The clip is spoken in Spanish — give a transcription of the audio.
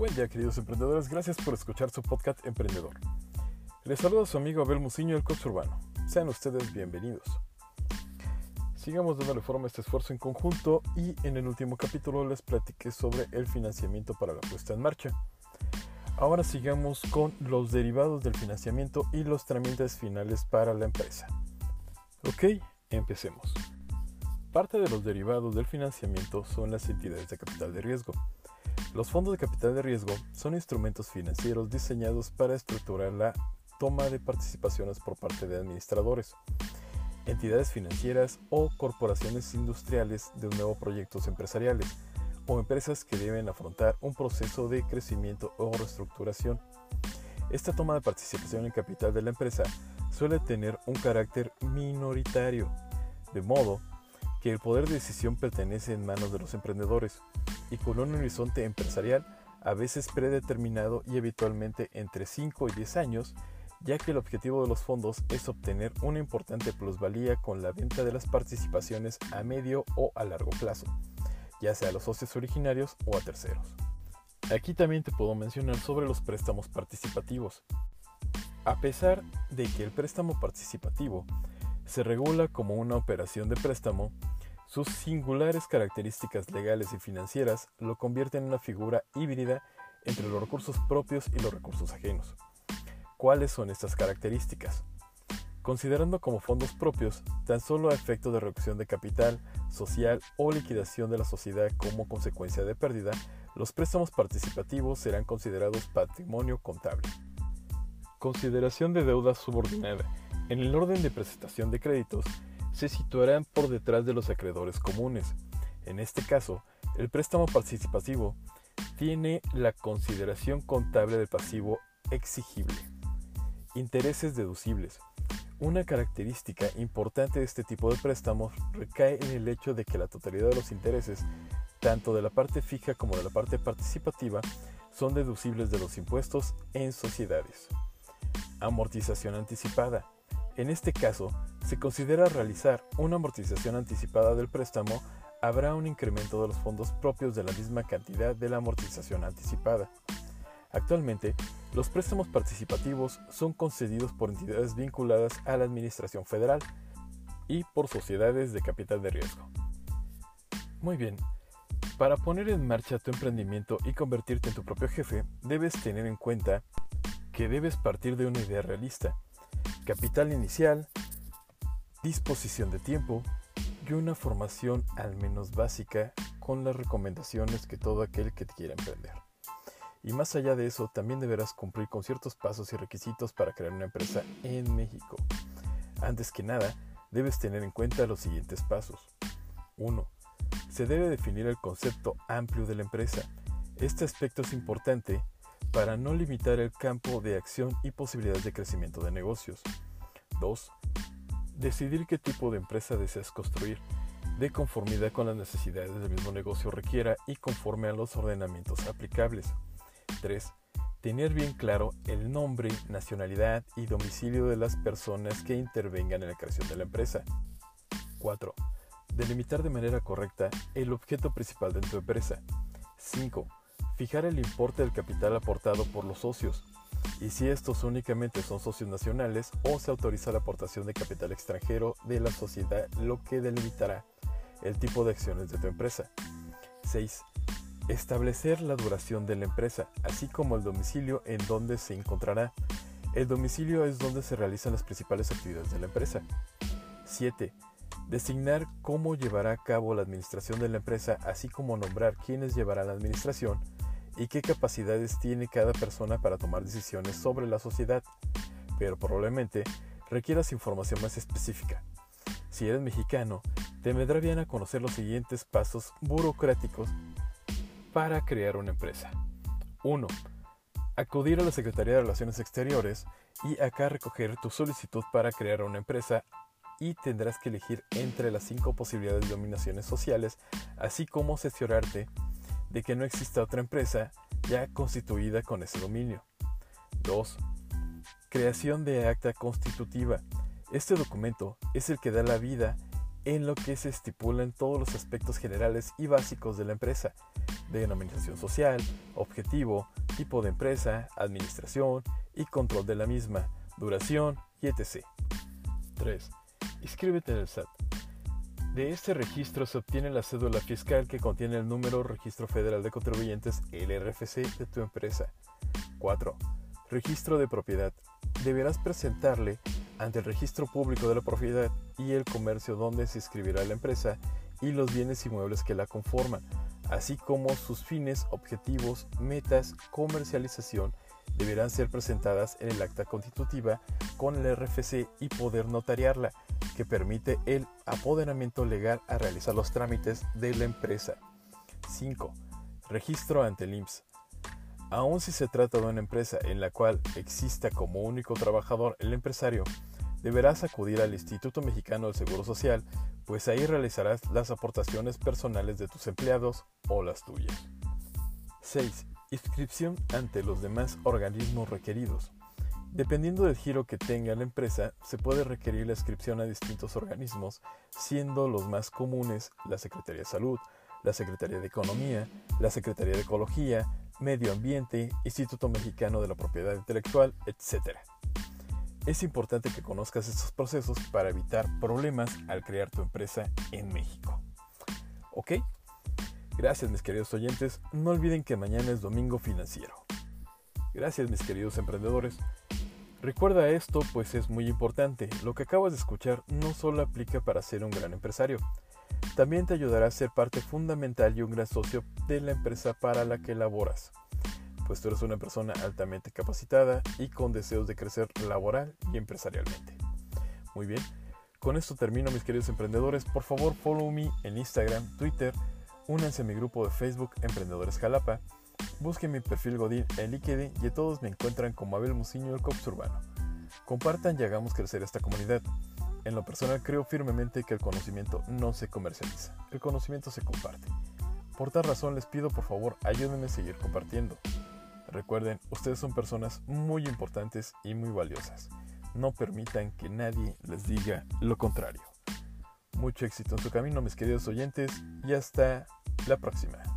Buen día queridos emprendedores, gracias por escuchar su podcast Emprendedor. Les saluda su amigo Abel Muciño, el coach urbano. Sean ustedes bienvenidos. Sigamos dándole forma a este esfuerzo en conjunto y en el último capítulo les platiqué sobre el financiamiento para la puesta en marcha. Ahora sigamos con los derivados del financiamiento y los trámites finales para la empresa. Ok, empecemos. Parte de los derivados del financiamiento son las entidades de capital de riesgo. Los fondos de capital de riesgo son instrumentos financieros diseñados para estructurar la toma de participaciones por parte de administradores, entidades financieras o corporaciones industriales de nuevos proyectos empresariales o empresas que deben afrontar un proceso de crecimiento o reestructuración. Esta toma de participación en capital de la empresa suele tener un carácter minoritario, de modo que el poder de decisión pertenece en manos de los emprendedores y con un horizonte empresarial a veces predeterminado y habitualmente entre 5 y 10 años, ya que el objetivo de los fondos es obtener una importante plusvalía con la venta de las participaciones a medio o a largo plazo, ya sea a los socios originarios o a terceros. Aquí también te puedo mencionar sobre los préstamos participativos. A pesar de que el préstamo participativo se regula como una operación de préstamo, sus singulares características legales y financieras lo convierten en una figura híbrida entre los recursos propios y los recursos ajenos. ¿Cuáles son estas características? Considerando como fondos propios tan solo a efecto de reducción de capital, social o liquidación de la sociedad como consecuencia de pérdida, los préstamos participativos serán considerados patrimonio contable. Consideración de deuda subordinada. En el orden de presentación de créditos, se situarán por detrás de los acreedores comunes. En este caso, el préstamo participativo tiene la consideración contable del pasivo exigible. Intereses deducibles. Una característica importante de este tipo de préstamos recae en el hecho de que la totalidad de los intereses, tanto de la parte fija como de la parte participativa, son deducibles de los impuestos en sociedades. Amortización anticipada. En este caso, se considera realizar una amortización anticipada del préstamo, habrá un incremento de los fondos propios de la misma cantidad de la amortización anticipada. Actualmente, los préstamos participativos son concedidos por entidades vinculadas a la Administración Federal y por sociedades de capital de riesgo. Muy bien, para poner en marcha tu emprendimiento y convertirte en tu propio jefe, debes tener en cuenta que debes partir de una idea realista, capital inicial, disposición de tiempo y una formación al menos básica con las recomendaciones que todo aquel que quiera emprender. Y más allá de eso, también deberás cumplir con ciertos pasos y requisitos para crear una empresa en México. Antes que nada, debes tener en cuenta los siguientes pasos. 1. Se debe definir el concepto amplio de la empresa. Este aspecto es importante para no limitar el campo de acción y posibilidades de crecimiento de negocios. 2. Decidir qué tipo de empresa deseas construir, de conformidad con las necesidades del mismo negocio requiera y conforme a los ordenamientos aplicables. 3. Tener bien claro el nombre, nacionalidad y domicilio de las personas que intervengan en la creación de la empresa. 4. Delimitar de manera correcta el objeto principal de tu empresa. 5. Fijar el importe del capital aportado por los socios, y si estos únicamente son socios nacionales o se autoriza la aportación de capital extranjero de la sociedad, lo que delimitará el tipo de acciones de tu empresa. 6. Establecer la duración de la empresa, así como el domicilio en donde se encontrará. El domicilio es donde se realizan las principales actividades de la empresa. 7. Designar cómo llevará a cabo la administración de la empresa, así como nombrar quiénes llevarán la administración y qué capacidades tiene cada persona para tomar decisiones sobre la sociedad, pero probablemente requieras información más específica. Si eres mexicano, te vendrá bien a conocer los siguientes pasos burocráticos para crear una empresa. 1. Acudir a la Secretaría de Relaciones Exteriores y acá recoger tu solicitud para crear una empresa y tendrás que elegir entre las cinco posibilidades de dominaciones sociales, así como asesorarte de que no exista otra empresa ya constituida con ese dominio. 2. Creación de acta constitutiva. Este documento es el que da la vida en lo que se estipulan todos los aspectos generales y básicos de la empresa, denominación social, objetivo, tipo de empresa, administración y control de la misma, duración y etc. 3. Inscríbete en el SAT. De este registro se obtiene la cédula fiscal que contiene el número Registro Federal de Contribuyentes, el RFC, de tu empresa. 4. Registro de propiedad. Deberás presentarle ante el registro público de la propiedad y el comercio donde se inscribirá la empresa y los bienes inmuebles que la conforman, así como sus fines, objetivos, metas, comercialización, deberán ser presentadas en el acta constitutiva con el RFC y poder notariarla, que permite el apoderamiento legal a realizar los trámites de la empresa. 5. Registro ante el IMSS. Aun si se trata de una empresa en la cual exista como único trabajador el empresario, deberás acudir al Instituto Mexicano del Seguro Social, pues ahí realizarás las aportaciones personales de tus empleados o las tuyas. 6. Inscripción ante los demás organismos requeridos. Dependiendo del giro que tenga la empresa, se puede requerir la inscripción a distintos organismos, siendo los más comunes la Secretaría de Salud, la Secretaría de Economía, la Secretaría de Ecología, Medio Ambiente, Instituto Mexicano de la Propiedad Intelectual, etc. Es importante que conozcas estos procesos para evitar problemas al crear tu empresa en México. ¿Ok? Gracias mis queridos oyentes, no olviden que mañana es domingo financiero. Gracias mis queridos emprendedores. Recuerda esto pues es muy importante, lo que acabas de escuchar no solo aplica para ser un gran empresario, también te ayudará a ser parte fundamental y un gran socio de la empresa para la que laboras, pues tú eres una persona altamente capacitada y con deseos de crecer laboral y empresarialmente. Muy bien, con esto termino mis queridos emprendedores, por favor follow me en Instagram, Twitter, Únanse a mi grupo de Facebook Emprendedores Jalapa. Busquen mi perfil Godín en LinkedIn y todos me encuentran como Abel Muciño el Cops Urbano. Compartan y hagamos crecer esta comunidad. En lo personal creo firmemente que el conocimiento no se comercializa, el conocimiento se comparte. Por tal razón les pido por favor ayúdenme a seguir compartiendo. Recuerden, ustedes son personas muy importantes y muy valiosas. No permitan que nadie les diga lo contrario. Mucho éxito en su camino, mis queridos oyentes, y hasta la próxima.